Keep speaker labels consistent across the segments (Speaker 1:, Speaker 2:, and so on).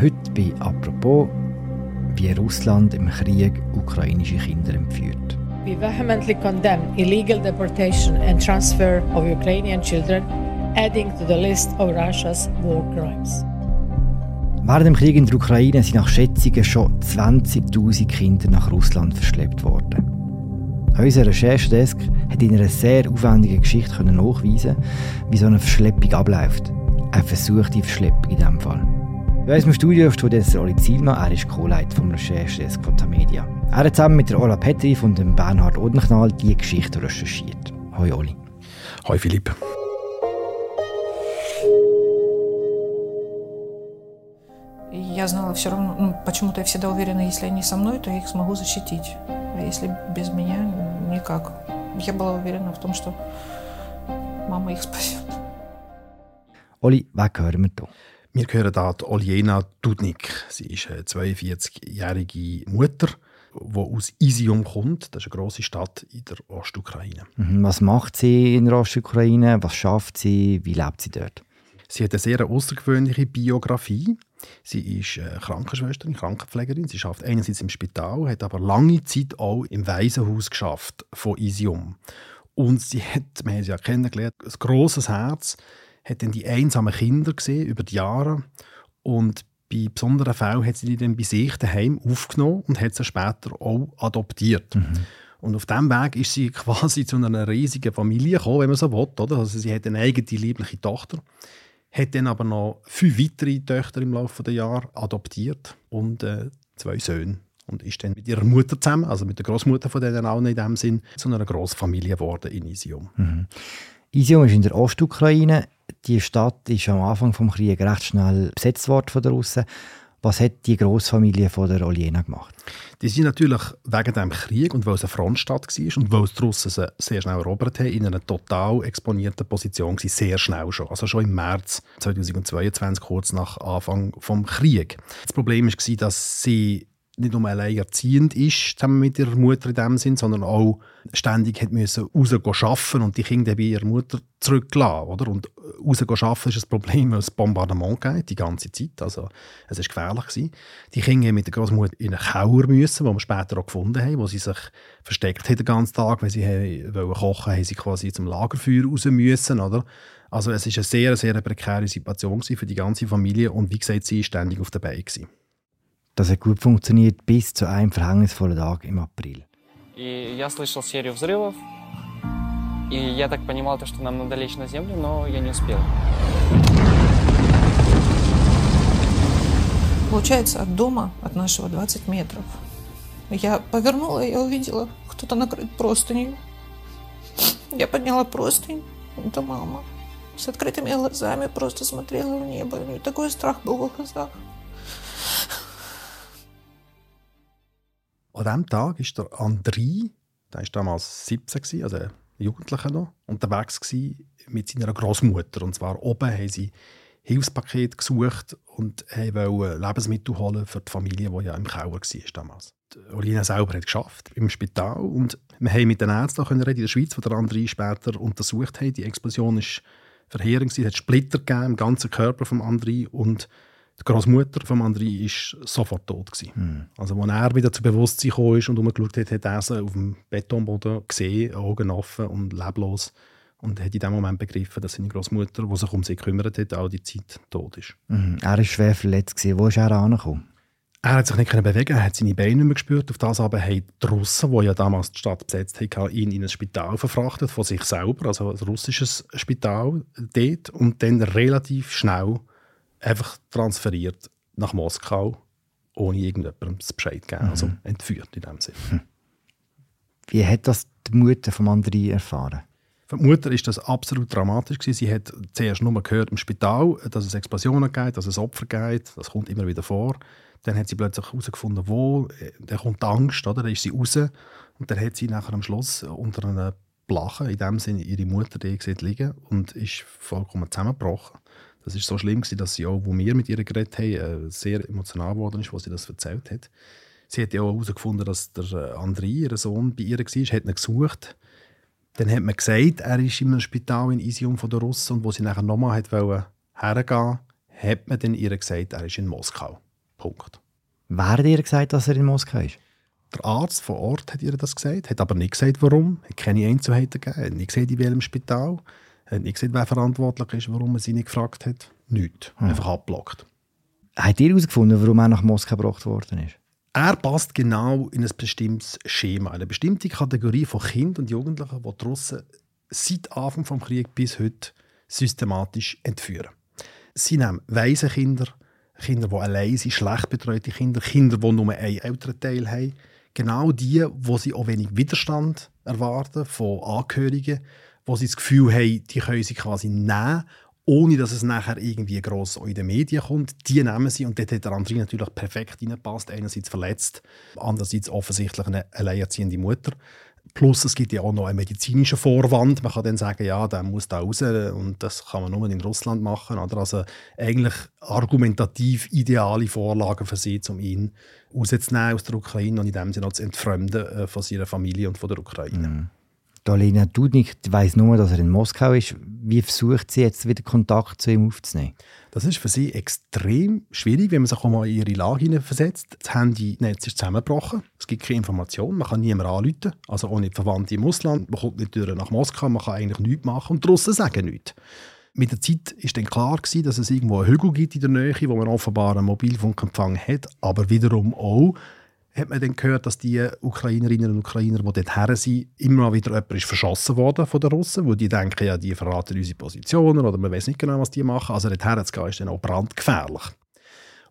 Speaker 1: Heute bei «Apropos», wie Russland im Krieg ukrainische Kinder entführt.
Speaker 2: We vehemently condemn illegal deportation and transfer of Ukrainian children, adding to the list of Russia's war crimes.
Speaker 1: Während dem Krieg in der Ukraine sind nach Schätzungen schon 20.000 Kinder nach Russland verschleppt worden. Unser Recherchedesk hat in einer sehr aufwendigen Geschichte nachweisen wie so eine Verschleppung abläuft. Eine versuchte Verschleppung in diesem Fall. Bei uns im Studio steht jetzt Oli Zielmann, er ist Co-Leiter vom Recherchedesk von Tamedia. Er hat zusammen mit der Ola Petri und dem Bernhard Odenknall die Geschichte recherchiert. Hoi Oli.
Speaker 3: Hoi Philipp.
Speaker 4: Я знала все равно, ну, почему-то я всегда уверена, если они со мной, то я их смогу защитить. А если без меня, никак. Я была уверена в том, что мама их spasiert.
Speaker 1: Oli, wen hören wir hier?
Speaker 3: Wir hören hier die Oljena Dudnik. Sie ist eine 42-jährige Mutter, die aus Isium kommt. Das ist eine grosse Stadt in der Ostukraine.
Speaker 1: Mhm, was macht sie in der Ostukraine? Was schafft sie? Wie lebt sie dort?
Speaker 3: Sie hat eine sehr außergewöhnliche Biografie. Sie ist Krankenschwesterin, Krankenpflegerin. Sie arbeitet einerseits im Spital, hat aber lange Zeit auch im Waisenhaus geschafft von Isium. Und sie hat, wir haben sie ja kennengelernt, ein grosses Herz, hat dann die einsamen Kinder gesehen über die Jahre und bei besonderen Fällen hat sie die dann bei sich daheim aufgenommen und hat sie später auch adoptiert. Mhm. Und auf diesem Weg ist sie quasi zu einer riesigen Familie gekommen, wenn man so will. Oder? Also sie hat eine eigene liebliche Tochter hat dann aber noch fünf weitere Töchter im Laufe der Jahre adoptiert und äh, zwei Söhne. Und ist dann mit ihrer Mutter zusammen, also mit der Großmutter von denen allen in dem Sinn, zu einer Großfamilie geworden in Isium.
Speaker 1: Mhm. Isium ist in der Ostukraine. Die Stadt ist am Anfang des Krieges recht schnell besetzt worden von den Russen. Was hat die Großfamilie von der Oljena gemacht?
Speaker 3: Die sind natürlich wegen dem Krieg und weil es eine Frontstadt war und weil die Russen sie sehr schnell erobert haben, in einer total exponierten Position gewesen, sehr schnell schon. Also schon im März 2022, kurz nach Anfang des Krieges. Das Problem war, dass sie nicht nur allein erziehend ist, zusammen mit ihrer Mutter in dem Sinn, sondern auch ständig hat müssen raus arbeiten und die Kinder bei ihrer Mutter zurücklassen, oder? Und raus arbeiten ist das Problem, weil es Bombardement geht, die ganze Zeit, also es ist gefährlich gewesen. Die Kinder mit der Großmutter in einen Kauer müssen, wo wir später auch gefunden haben, wo sie sich versteckt haben den ganzen Tag, weil sie wollen kochen, haben sie quasi zum Lagerfeuer raus müssen, oder? Also es ist eine sehr, sehr prekäre Situation für die ganze Familie und wie gesagt, sie war ständig auf der Beine.
Speaker 1: Das hat gut funktioniert bis zu einem verhängnisvollen Tag im April.
Speaker 5: И я слышал серию взрывов. И я так понимал, то, что нам надо лечь на землю, но я не успел.
Speaker 4: Получается, от дома, от нашего 20 метров. Я повернула, я увидела, кто-то накрыт простынью. Я подняла простынь. Это мама. С открытыми глазами просто смотрела в небо. У нее такой страх был в глазах.
Speaker 3: An diesem Tag ist der André, der war damals 17, also ein Jugendlicher noch, unterwegs mit seiner Großmutter. Und zwar oben haben sie Hilfspaket gesucht und wollten Lebensmittel holen für die Familie, die ja im Keller war damals. Die Olina selber hat geschafft im Spital und wir haben mit den Ärzten reden in der Schweiz, die der André später untersucht haben. Die Explosion ist verheerend, es hat Splitter gegeben im ganzen Körper von André und die Großmutter von André war sofort tot. Mhm. Also, als er wieder zu Bewusstsein kam und umgeschaut hat, hat er sie auf dem Betonboden gesehen, Augen offen und leblos. Und hat in dem Moment begriffen, dass seine Großmutter, die sich um sie gekümmert hat, all die Zeit tot ist.
Speaker 1: Mhm. Er war schwer verletzt. Wo ist er angekommen?
Speaker 3: Er hat sich nicht bewegen, er hat seine Beine nicht mehr gespürt. Auf das aber haben die Russen, die ja damals die Stadt besetzt haben, ihn in ein Spital verfrachtet, von sich selber, also ein russisches Spital dort. Und dann relativ schnell einfach transferiert nach Moskau, ohne irgendjemandem Bescheid zu geben. Also mhm. Also entführt in dem Sinne. Hm.
Speaker 1: Wie hat das die Mutter von André erfahren?
Speaker 3: Für die Mutter ist das absolut dramatisch. Sie hat zuerst nur gehört im Spital, dass es Explosionen gibt, dass es Opfer gibt. Das kommt immer wieder vor. Dann hat sie plötzlich herausgefunden, wo. Dann kommt die Angst, oder? dann ist sie raus. Und dann hat sie nachher am Schluss unter einer Blache, in dem Sinne ihre Mutter die gesehen liegen und ist vollkommen zusammengebrochen. Das ist so schlimm, dass sie auch, wo wir mit ihr geredet haben, äh, sehr emotional geworden ist, als sie das erzählt hat. Sie hat ja auch herausgefunden, dass der äh, André, ihr Sohn, bei ihr war, hat ihn gesucht. Dann hat man gesagt, er ist in einem Spital in Isium von der Russen und wo sie nachher nochmal hergehen wollte, hat man dann ihr gesagt, er ist in Moskau. Punkt.
Speaker 1: Wer hat ihr gesagt, dass er in Moskau ist?
Speaker 3: Der Arzt vor Ort hat ihr das gesagt, hat aber nicht gesagt, warum. Hat keine Einzelheiten gegeben, hat nicht gesagt, in welchem Spital. Hat nicht gesagt, wer verantwortlich ist, warum er sie nicht gefragt hat. Nichts.
Speaker 1: Hm.
Speaker 3: Einfach abgelockt.
Speaker 1: Habt ihr herausgefunden, warum er nach Moskau gebracht worden ist?
Speaker 3: Er passt genau in ein bestimmtes Schema, eine bestimmte Kategorie von Kindern und Jugendlichen, die die Russen seit Anfang des Krieges bis heute systematisch entführen. Sie nehmen weise Kinder, Kinder, die allein sind, schlecht betreute Kinder, Kinder, die nur einen Elternteil haben. Genau die, wo sie auch wenig Widerstand erwarten von Angehörigen, wo sie das Gefühl haben, die können sie quasi nehmen, ohne dass es nachher irgendwie gross in den Medien kommt. Die nehmen sie und dort hat der André natürlich perfekt reingepasst. Einerseits verletzt, andererseits offensichtlich eine alleinerziehende Mutter. Plus es gibt ja auch noch einen medizinischen Vorwand. Man kann dann sagen, ja, der muss da raus und das kann man nur in Russland machen. Oder? Also eigentlich argumentativ ideale Vorlagen für sie, um ihn rauszunehmen aus der Ukraine und in dem Sinne auch zu entfremden äh, von seiner Familie und von der Ukraine.
Speaker 1: Mhm. Dolina Dudnik weiss nur, dass er in Moskau ist. Wie versucht sie jetzt wieder Kontakt zu ihm aufzunehmen?
Speaker 3: Das ist für sie extrem schwierig, wenn man sich auch mal in ihre Lage hineinversetzt. Das Handynetz ist zusammengebrochen. Es gibt keine Information. Man kann niemanden anrufen. Also auch nicht Verwandte im Ausland. Man kommt nicht durch nach Moskau. Man kann eigentlich nichts machen. Und die Russen sagen nichts. Mit der Zeit war dann klar, gewesen, dass es irgendwo einen Hügel gibt in der Nähe, wo man offenbar einen Mobilfunkempfang hat. Aber wiederum auch hat man dann gehört, dass die Ukrainerinnen und Ukrainer, die dort her sind, immer wieder jemand ist verschossen worden von den Russen, wo die denken, ja, die verraten unsere Positionen oder man weiß nicht genau, was die machen. Also dort her zu gehen, ist dann auch brandgefährlich.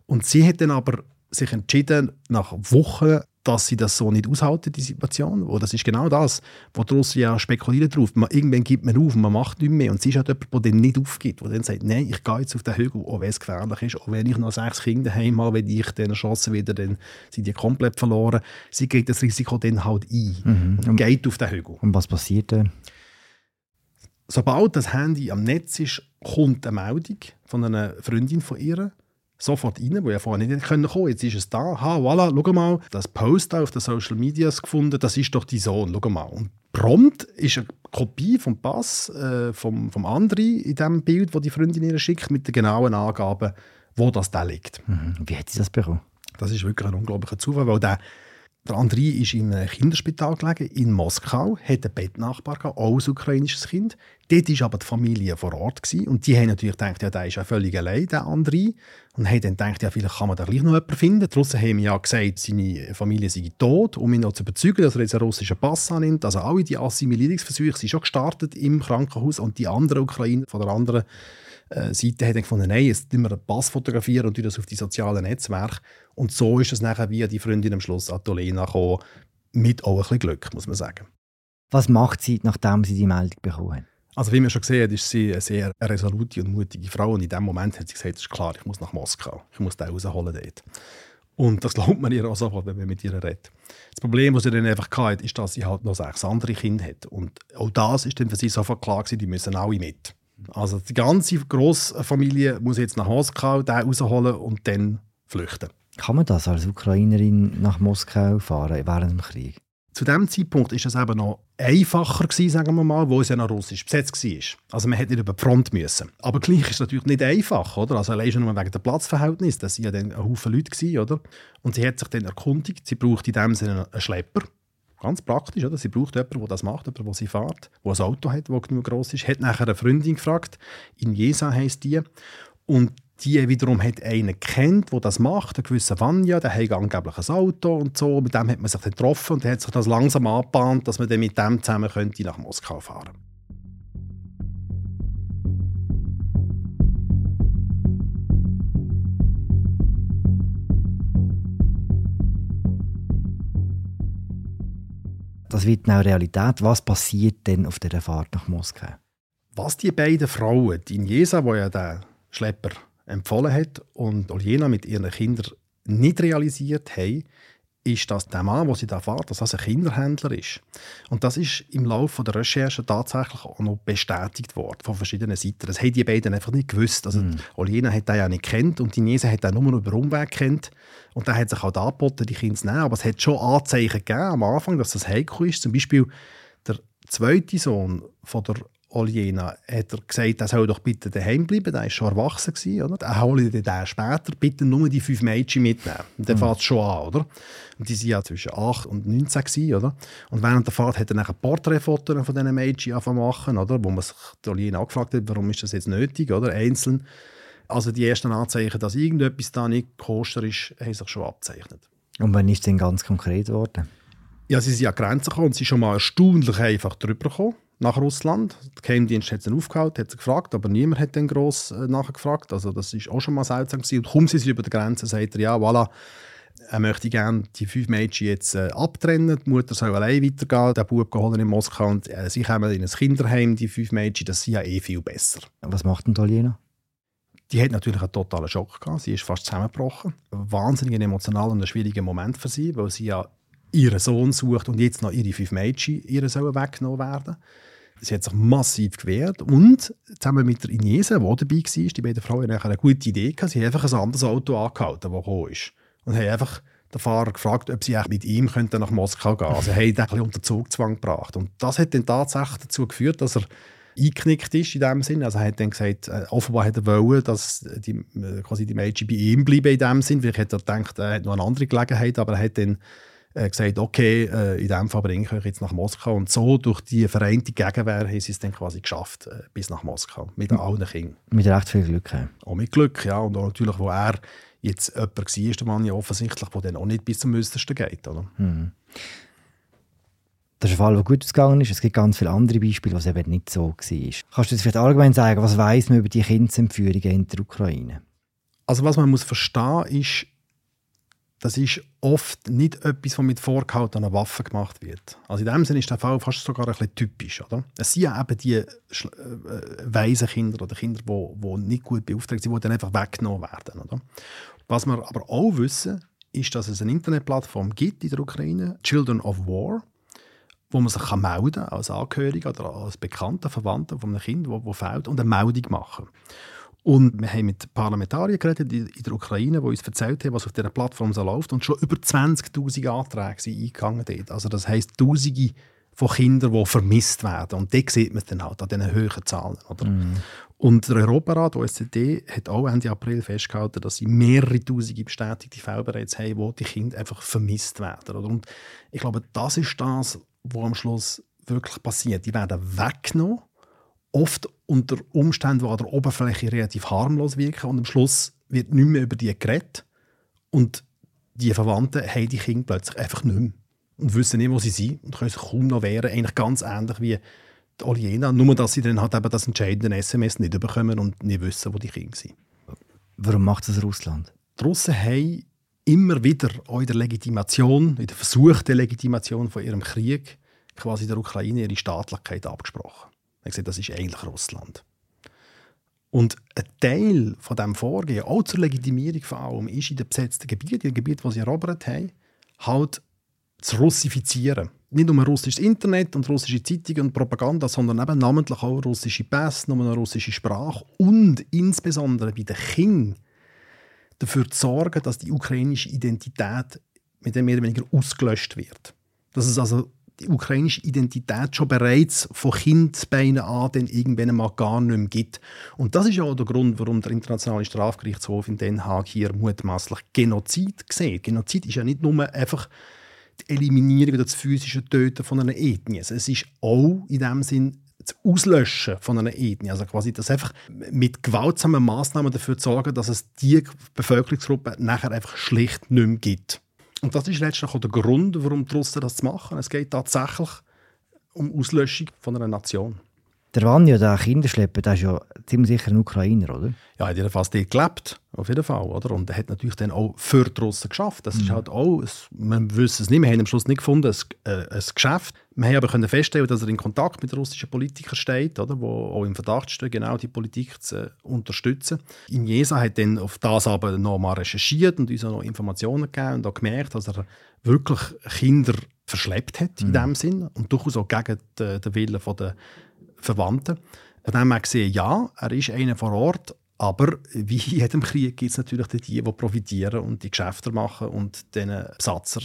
Speaker 3: Und sie hat dann aber sich entschieden, nach Wochen dass sie das so nicht aushalten, die Situation. Und das ist genau das, wo die Russen ja spekulieren drauf. Man, irgendwann gibt man auf und man macht nichts mehr. Und sie ist halt jemand, der dann nicht aufgibt, der dann sagt, nein, ich gehe jetzt auf den Hügel, auch wenn es gefährlich ist, auch wenn ich noch sechs Kinder heim habe, wenn ich dann erschossen wieder, dann sind die komplett verloren. Sie geht das Risiko dann halt ein
Speaker 1: Mhm.
Speaker 3: und geht auf den Hügel.
Speaker 1: Und was passiert dann?
Speaker 3: Sobald das Handy am Netz ist, kommt eine Meldung von einer Freundin von ihr, sofort rein, wo ja vorher nicht kommen konnte. Jetzt ist es da. Ha, voilà, schau mal, das Post auf den Social Medias gefunden, das ist doch dein Sohn, schau mal. Und prompt ist eine Kopie vom Pass äh, vom, vom Andri in dem Bild, das die Freundin ihr schickt, mit den genauen Angaben, wo das da liegt.
Speaker 1: Mhm. Wie hat sie das bekommen?
Speaker 3: Das ist wirklich ein unglaublicher Zufall, weil der, der Andrei ist in einem Kinderspital gelegen, in Moskau, hat einen Bettnachbar auch ein ukrainisches Kind. Dort war aber die Familie vor Ort gewesen, und die haben natürlich gedacht, ja, der ist ja völlig allein, der Andrei. Und haben dann gedacht, ja, vielleicht kann man da gleich noch jemanden finden. Russen haben ja gesagt, seine Familie sei tot, um ihn noch zu überzeugen, dass er jetzt einen russischen Pass annimmt. Also alle die Assimilierungsversuche sind schon gestartet im Krankenhaus und die anderen Ukrainer von der anderen äh, Seite dann gefunden, nein, jetzt müssen wir einen Pass fotografieren und das auf die sozialen Netzwerke. Und so ist es nachher wie die Freundin am Schluss Atolena gekommen, mit auch ein bisschen Glück, muss man sagen.
Speaker 1: Was macht sie, nachdem sie die Meldung bekommen hat?
Speaker 3: Also wie man schon gesehen hat, ist sie eine sehr resolute und mutige Frau und in dem Moment hat sie gesagt, es ist klar, ich muss nach Moskau, ich muss den rausholen dort. Und das glaubt man ihr auch sofort, wenn man mit ihr redet. Das Problem, das sie dann einfach hatte, ist, dass sie halt noch sechs andere Kinder hat. Und auch das ist dann für sie sofort klar gewesen, die müssen alle mit. Also die ganze Großfamilie muss jetzt nach Moskau, den rausholen und dann flüchten.
Speaker 1: Kann man das als Ukrainerin nach Moskau fahren während dem Krieg?
Speaker 3: Zu dem Zeitpunkt ist es eben noch einfacher gewesen, sagen wir mal, wo es ja noch russisch besetzt war. Also man hätte nicht über die Front müssen. Aber gleich ist es natürlich nicht einfach, oder? Also allein schon nur wegen der Platzverhältnis. Das waren ja dann ein Haufen Leute gewesen, oder? Und sie hat sich dann erkundigt, sie braucht in dem Sinne einen Schlepper. Ganz praktisch, oder? Sie braucht jemanden, der das macht, jemanden, der sie fährt, der ein Auto hat, das genug groß ist. Hat nachher eine Freundin gefragt, in Jesa heisst die. Und die wiederum hat einen kennt, der das macht, einen gewissen Vanya, der hat angeblich ein Auto und so. Mit dem hat man sich dann getroffen und hat sich das langsam angebahnt, dass man dann mit dem zusammen könnte nach Moskau fahren
Speaker 1: Das wird now Realität. Was passiert denn auf dieser Fahrt nach Moskau?
Speaker 3: Was die beiden Frauen, die Injesa, wo ja der Schlepper empfohlen hat, und Oljena mit ihren Kindern nicht realisiert haben, ist, dass der Mann, der sie da fährt, dass das ein Kinderhändler ist. Und das ist im Laufe der Recherche tatsächlich auch noch bestätigt worden von verschiedenen Seiten. Das haben die beiden einfach nicht gewusst. Also
Speaker 1: Mhm.
Speaker 3: Oljena hat den ja nicht kennt und die Niese hat den nur über Umweg kennt. Und da hat sich halt angeboten, die Kinder zu nehmen. Aber es hat schon Anzeichen gegeben am Anfang, dass das heikel ist. Zum Beispiel der zweite Sohn von der Oljena hat er gesagt, er soll doch bitte daheim bleiben, er war schon erwachsen. Gewesen, oder? Er hole den später, bitte nur die fünf Mädchen mitnehmen. Und dann mhm. fährt es schon an, oder? Und die waren ja zwischen 8 und 19 gewesen, oder? Und während der Fahrt hat er dann Porträtfotos von diesen Mädchen machen, oder? Wo man sich die Oljena angefragt hat, warum ist das jetzt nötig, oder? Einzeln. Also die ersten Anzeichen, dass irgendetwas da nicht kostet ist, haben sich schon abzeichnet.
Speaker 1: Und wann ist es denn ganz konkret geworden?
Speaker 3: Ja, sie sind an die Grenze gekommen und sie sind schon mal erstaunlich einfach drüber gekommen nach Russland. Der Geheimdienst hat sie aufgehalten, hat sie gefragt, aber niemand hat dann gross äh, nachgefragt. Also das ist auch schon mal seltsam gewesen. Und kaum sie über die Grenze, sagt er, ja, voilà, er möchte gerne die fünf Mädchen jetzt äh, abtrennen. Die Mutter soll allein weitergehen. Der Bub holen in Moskau und äh, sie kommen in ein Kinderheim, die fünf Mädchen. Das sind ja eh viel besser.
Speaker 1: Was macht denn Italiener?
Speaker 3: Die hat natürlich einen totalen Schock gehabt. Sie ist fast zusammengebrochen. Ein wahnsinnig emotionaler und ein schwieriger Moment für sie, weil sie ja ihren Sohn sucht und jetzt noch ihre fünf Mädchen ihr sollen weggenommen werden. Sie hat sich massiv gewehrt und zusammen mit der Inese, die dabei war, die beiden Frauen eine gute Idee, gehabt. sie haben einfach ein anderes Auto angehalten, das gekommen ist. Und haben einfach den Fahrer gefragt, ob sie mit ihm nach Moskau gehen könnten. Also haben ihn ein bisschen unter Zugzwang gebracht. Und das hat dann tatsächlich dazu geführt, dass er eingeknickt ist in dem Sinn. Also er hat dann gesagt, äh, offenbar hat er wollen, dass die, äh, quasi die Mädchen bei ihm bleiben in dem Sinn. Vielleicht hat er gedacht, er hat noch eine andere Gelegenheit, aber er hat dann äh, gesagt, okay, äh, in diesem Fall bringe ich euch jetzt nach Moskau. Und so durch die vereinte Gegenwehr haben sie es dann quasi geschafft, äh, bis nach Moskau, mit allen Kindern.
Speaker 1: Mit recht viel Glück. Ja.
Speaker 3: Auch mit Glück, ja. Und auch natürlich, wo er jetzt jemand war, der Mann ja offensichtlich, der dann auch nicht bis zum Müsstersten geht. Oder? Mhm.
Speaker 1: Das ist ein Fall, der gut ausgegangen ist. Es gibt ganz viele andere Beispiele, was eben nicht so war. Kannst du uns vielleicht allgemein sagen, was weiß man über die Kindsentführungen in der Ukraine?
Speaker 3: Also was man muss verstehen ist, das ist oft nicht etwas, was mit vorgehaltenen Waffen gemacht wird. Also in dem Sinne ist der Fall fast sogar ein bisschen typisch. Oder? Es sind ja eben die äh, weisen Kinder oder Kinder, die, die nicht gut beauftragt sind, die dann einfach weggenommen werden. Oder? Was wir aber auch wissen, ist, dass es eine Internetplattform gibt in der Ukraine, Children of War, wo man sich kann melden als Angehöriger oder als Bekannter, Verwandter von einem Kind, das fehlt, und eine Meldung machen. Und wir haben mit Parlamentariern geredet in der Ukraine, die uns erzählt haben, was auf dieser Plattform so läuft. Und schon über 20.000 Anträge sind eingegangen dort. Also das heisst, Tausende von Kindern, die vermisst werden. Und das sieht man dann halt an diesen höheren Zahlen. Oder? Mm. Und der Europarat, der OECD, hat auch Ende April festgehalten, dass sie mehrere Tausende bestätigte Fälle bereits haben, wo die Kinder einfach vermisst werden. Oder? Und ich glaube, das ist das, was am Schluss wirklich passiert. Die werden weggenommen oft unter Umständen, die an der Oberfläche relativ harmlos wirken und am Schluss wird nicht mehr über die geredet und die Verwandten haben die Kinder plötzlich einfach nicht mehr und wissen nicht, wo sie sind und können sich kaum noch wehren. Eigentlich ganz ähnlich wie die Oliena, nur dass sie dann halt eben das entscheidende SMS nicht bekommen und nicht wissen, wo die Kinder sind.
Speaker 1: Warum macht das Russland?
Speaker 3: Die Russen haben immer wieder auch in der Legitimation, in der versuchten Legitimation von ihrem Krieg quasi der Ukraine ihre Staatlichkeit abgesprochen. Hat gesagt, das ist eigentlich Russland. Und ein Teil von diesem Vorgehen, auch zur Legitimierung von allem, ist in den besetzten Gebieten, in den Gebieten, die sie erobert haben, halt zu russifizieren. Nicht nur russisches Internet und russische Zeitungen und Propaganda, sondern eben namentlich auch russische Pässe, nur eine russische Sprache und insbesondere bei den Kindern dafür zu sorgen, dass die ukrainische Identität mit dem mehr oder weniger ausgelöscht wird. Dass es also die ukrainische Identität schon bereits von Kindesbeinen an dann irgendwann mal gar nicht mehr gibt. Und das ist ja auch der Grund, warum der Internationale Strafgerichtshof in Den Haag hier mutmaßlich Genozid sieht. Genozid ist ja nicht nur einfach die Eliminierung oder das physische Töten von einer Ethnie. Es ist auch in dem Sinn das Auslöschen von einer Ethnie. Also quasi das einfach mit gewaltsamen Maßnahmen dafür zu sorgen, dass es die Bevölkerungsgruppe nachher einfach schlicht nicht mehr gibt. Und das ist letztlich auch der Grund, warum die Russen das machen. Es geht tatsächlich um Auslöschung von einer Nation.
Speaker 1: Der Vanya, der Kinderschlepper, der ist ja ziemlich sicher ein Ukrainer, oder?
Speaker 3: Ja, er hat jedenfalls dort gelebt, auf jeden Fall. Oder? Und er hat natürlich dann auch für die Russen geschafft. Das mhm. ist halt auch, man wüsste es nicht, wir haben am Schluss nicht gefunden, ein, äh, ein Geschäft. Wir haben aber können feststellen, dass er in Kontakt mit russischen Politikern steht, oder? wo auch im Verdacht stehen, genau die Politik zu unterstützen. In Jesa hat dann auf das aber noch mal recherchiert und uns auch noch Informationen gegeben und auch gemerkt, dass er wirklich Kinder verschleppt hat, in mhm. dem Sinn und durchaus auch gegen den Willen der Verwandten. Von dem her gesehen, ja, er ist einer vor Ort, aber wie in jedem Krieg gibt es natürlich die, die profitieren und die Geschäfte machen und diesen Besatzer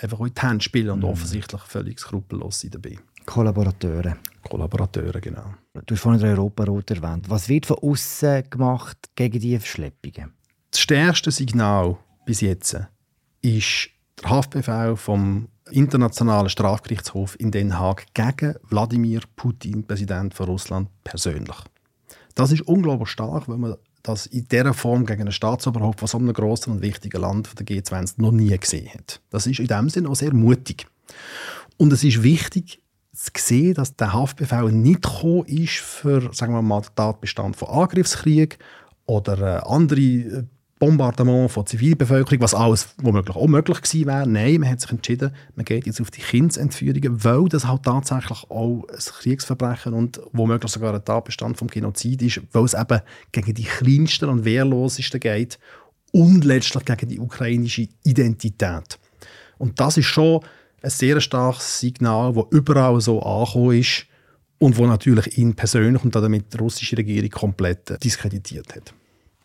Speaker 3: einfach in die Hände spielen und mm. offensichtlich völlig skrupellos sind dabei.
Speaker 1: Kollaborateure.
Speaker 3: Kollaborateure, genau.
Speaker 1: Du hast vorhin den Europarot erwähnt. Was wird von außen gemacht gegen diese Verschleppungen?
Speaker 3: Das stärkste Signal bis jetzt ist der Haftbefehl vom Internationalen Strafgerichtshof in Den Haag gegen Wladimir Putin, Präsident von Russland, persönlich. Das ist unglaublich stark, weil man das in dieser Form gegen ein Staatsoberhaupt von so einem grossen und wichtigen Land der G20 noch nie gesehen hat. Das ist in dem Sinne auch sehr mutig. Und es ist wichtig zu sehen, dass der Haftbefehl nicht gekommen ist für sagen wir mal, den Tatbestand von Angriffskrieg oder äh, andere äh, Bombardement von Zivilbevölkerung, was alles womöglich auch möglich gewesen wäre. Nein, man hat sich entschieden, man geht jetzt auf die Kindsentführungen, weil das halt tatsächlich auch ein Kriegsverbrechen und womöglich sogar ein Tatbestand vom Genozid ist, weil es eben gegen die kleinsten und wehrlosesten geht und letztlich gegen die ukrainische Identität. Und das ist schon ein sehr starkes Signal, das überall so angekommen ist und wo natürlich ihn persönlich und damit die russische Regierung komplett diskreditiert hat.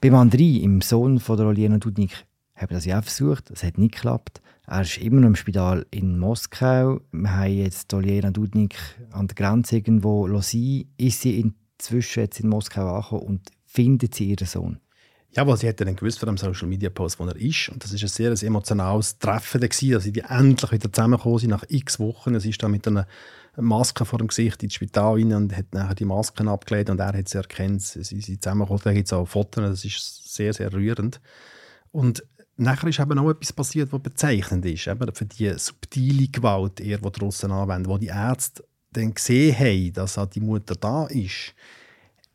Speaker 1: Beim Andrei, im Sohn von der Oljena Dudnik, haben das ja auch versucht. Es hat nicht geklappt. Er ist immer noch im Spital in Moskau. Wir haben jetzt Oljena Dudnik an der Grenze irgendwo sein. Ist sie inzwischen jetzt in Moskau angekommen und findet sie ihren Sohn?
Speaker 3: Ja, weil sie hat dann gewusst von dem Social Media Post, wo er ist. Und das ist ein sehr emotionales Treffen gewesen, dass sie endlich wieder zusammengekommen sind nach x Wochen. Es ist dann mit einer Maske vor dem Gesicht ins Spital rein und hat nachher die Masken abgelegt und er hat sie erkannt. Sie sind zusammengekommen, da gibt es auch Fotos, das ist sehr, sehr rührend. Und nachher ist eben auch etwas passiert, was bezeichnend ist, eben für die subtile Gewalt, eher, die Russen anwenden, wo die Ärzte dann gesehen haben, dass die Mutter da ist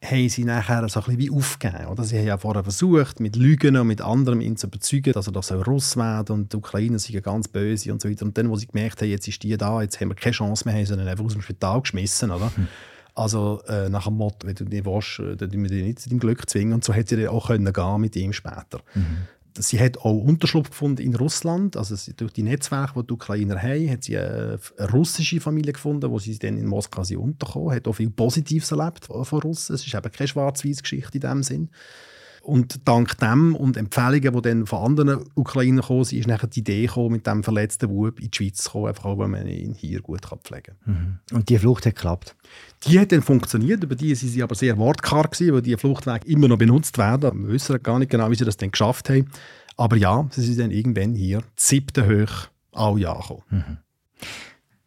Speaker 3: haben sie nachher so ein bisschen wie aufgegeben. Oder? Sie haben ja vorher versucht, mit Lügen und mit anderem ihn zu überzeugen, dass er doch Russ werden und die Ukrainer sind ganz böse und so weiter. Und dann, wo sie gemerkt haben, jetzt ist die da, jetzt haben wir keine Chance mehr, haben sie einfach aus dem Spital geschmissen. Oder? Hm. Also äh, nach dem Motto, wenn du nicht willst, äh, dann wir dich nicht zu deinem Glück zwingen. Und so hätte sie dann auch können gehen mit ihm später. Mhm sie hat auch Unterschlupf gefunden in Russland. Also durch die Netzwerke, die die Ukrainer haben, hat sie eine, russische Familie gefunden, wo sie dann in Moskau untergekommen hat auch viel Positives erlebt von Russen. Es ist eben keine schwarz-weiß-Geschichte in dem Sinn. Und dank dem und Empfehlungen, die dann von anderen Ukrainern kamen, ist nachher die Idee gekommen, mit dem verletzten Bub in die Schweiz zu kommen, einfach auch, weil man ihn hier gut pflegen kann.
Speaker 1: Mhm. Und die Flucht hat geklappt?
Speaker 3: Die hat dann funktioniert, über die sind sie aber sehr wortkarg gewesen, weil die Fluchtwege immer noch benutzt werden. Wir wissen gar nicht genau, wie sie das dann geschafft haben. Aber ja, sie sind dann irgendwann hier, siebte hoch, alle angekommen. Mhm.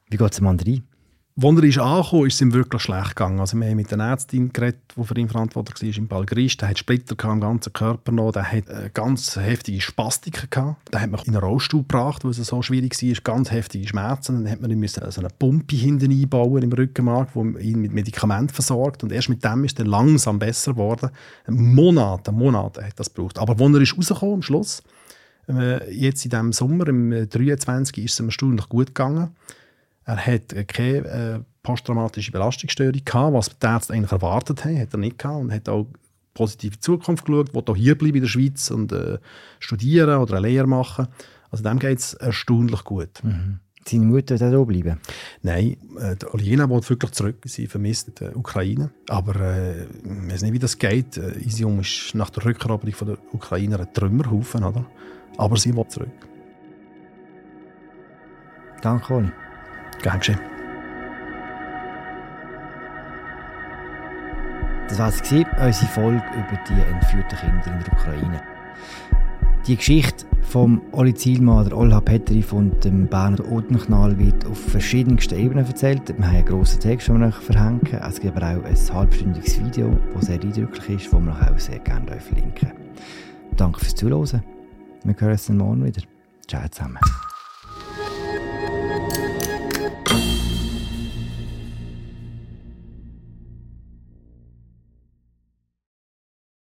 Speaker 1: Wie geht es dem anderen?
Speaker 3: Als er ist angekommen ist, ist es ihm wirklich schlecht gegangen. Also wir haben mit der Ärztin geredet, die für ihn verantwortlich war, im Balgrist. Der hat Splitter am ganzen Körper noch. Der hat eine ganz heftige Spastiken gehabt. Hat man in einen Rollstuhl gebracht, weil es so schwierig war. Ganz heftige Schmerzen. Dann hat man ihm so eine Pumpe hinten einbauen im Rückenmark, die ihn mit Medikamenten versorgt. Und erst mit dem ist er langsam besser geworden. Monate, Monate hat das gebraucht. Aber als er ist rausgekommen am Schluss, äh, jetzt in diesem Sommer, im 23, ist es ihm erstaunlich gut gegangen. Er hat keine äh, posttraumatische Belastungsstörung gehabt, was die Ärzte eigentlich erwartet haben, hat er nicht gehabt und hat auch positiv in die Zukunft geschaut, will auch hier bleiben in der Schweiz und äh, studieren oder eine Lehre machen. Also dem geht es erstaunlich gut.
Speaker 1: Mhm. Seine Mutter hier bleiben?
Speaker 3: Nein, äh, die Oljena will wirklich zurück. Sie vermisst die Ukraine. Aber äh, ich weiß nicht, wie das geht. Äh, Isium ist nach der Rückeroberung von der Ukrainer ein Trümmerhaufen. Oder? Aber sie will zurück.
Speaker 1: Danke, Oli.
Speaker 3: Gern geschehen.
Speaker 1: Das war es, unsere Folge über die entführten Kinder in der Ukraine. Die Geschichte vom Oli Zielmann, der Olha Petri von dem Berner Odenknall wird auf verschiedensten Ebenen erzählt. Wir haben einen grossen Text, den wir verhängen. Es gibt aber auch ein halbstündiges Video, das sehr eindrücklich ist, das wir auch sehr gerne verlinken Danke fürs Zuhören. Wir hören uns morgen wieder. Ciao zusammen.